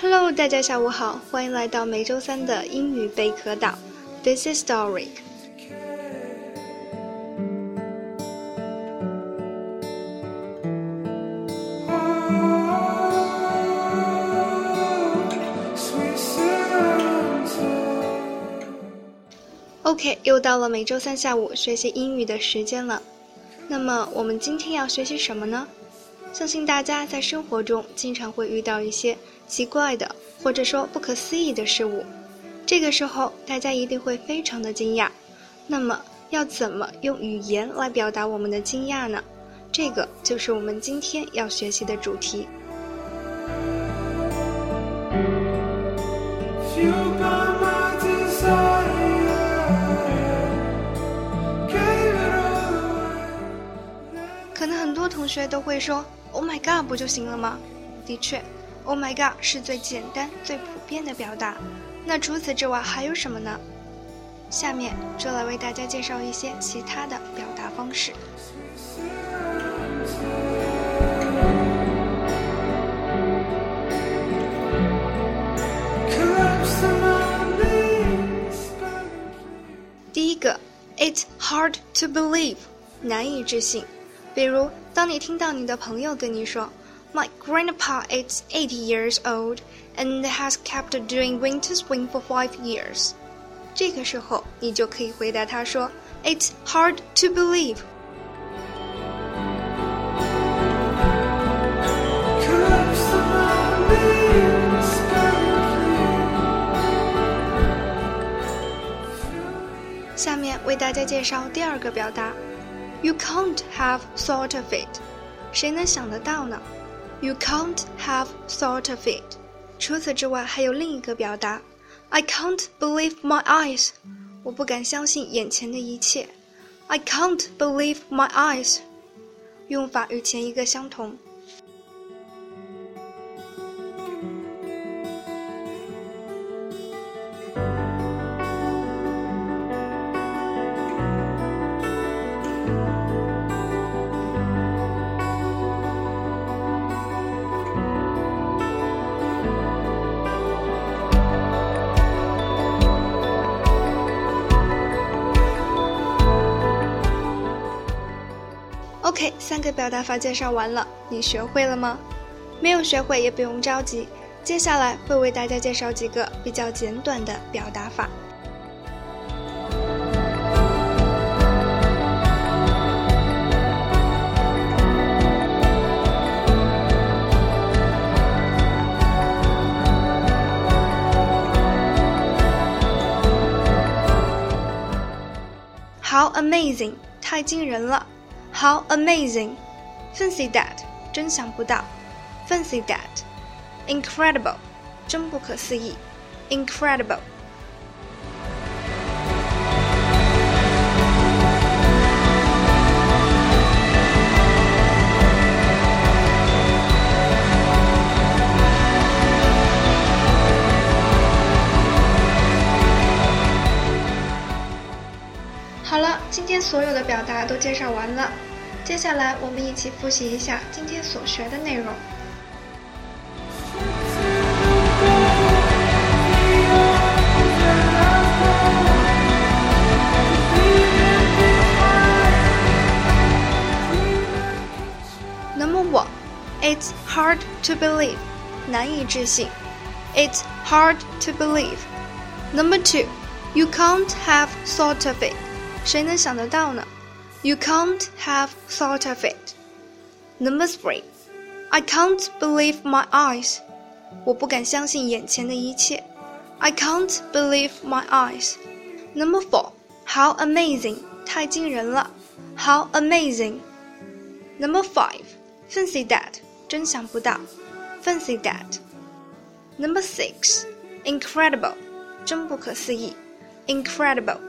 Hello，大家下午好，欢迎来到每周三的英语贝壳岛。This is Doric。OK，又到了每周三下午学习英语的时间了。那么我们今天要学习什么呢？相信大家在生活中经常会遇到一些奇怪的或者说不可思议的事物，这个时候大家一定会非常的惊讶。那么要怎么用语言来表达我们的惊讶呢？这个就是我们今天要学习的主题。同学都会说 “Oh my God” 不就行了吗？的确，“Oh my God” 是最简单、最普遍的表达。那除此之外还有什么呢？下面就来为大家介绍一些其他的表达方式。第一个，It's hard to believe，难以置信。比如，当你听到你的朋友跟你说，My grandpa is eighty years old and has kept doing winter swing for five years，这个时候你就可以回答他说，It's hard to believe。 Collapse to my knees, begging 下面为大家介绍第二个表达 ，You can't have thought of it，谁能想得到呢？You can't have thought of it。除此之外，还有另一个表达，I can't believe my eyes，我不敢相信眼前的一切。I can't believe my eyes，用法与前一个相同。 OK，三个表达法介绍完了，你学会了吗？没有学会也不用着急，接下来会为大家介绍几个比较简短的表达法。How amazing！太惊人了。How amazing！Fancy that！真想不到。Fancy that！Incredible！真不可思议。Incredible！ 今天所有的表达都介绍完了，接下来我们一起复习一下今天所学的内容。 away. Number one, it's hard to believe，难以置信。It's hard to believe. Number two, you can't have thought of it. 谁能想得到呢？You can't have thought of it. Number three, I can't believe my eyes. 我不敢相信眼前的一切。I can't believe my eyes. Number four, how amazing. 太惊人了。How amazing. Number five, fancy that. 真想不到。Fancy that. Number six, incredible. 真不可思议。Incredible.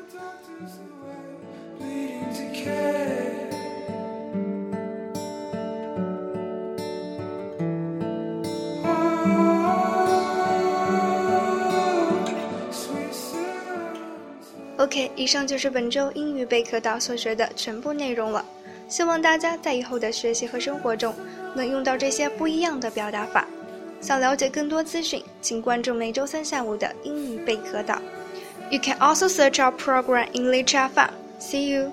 OK，以上就是本周英语贝壳岛所学的全部内容了。希望大家在以后的学习和生活中能用到这些不一样的表达法。想了解更多资讯，请关注每周三下午的英语贝壳岛。You can also search our program in Lich FM. See you.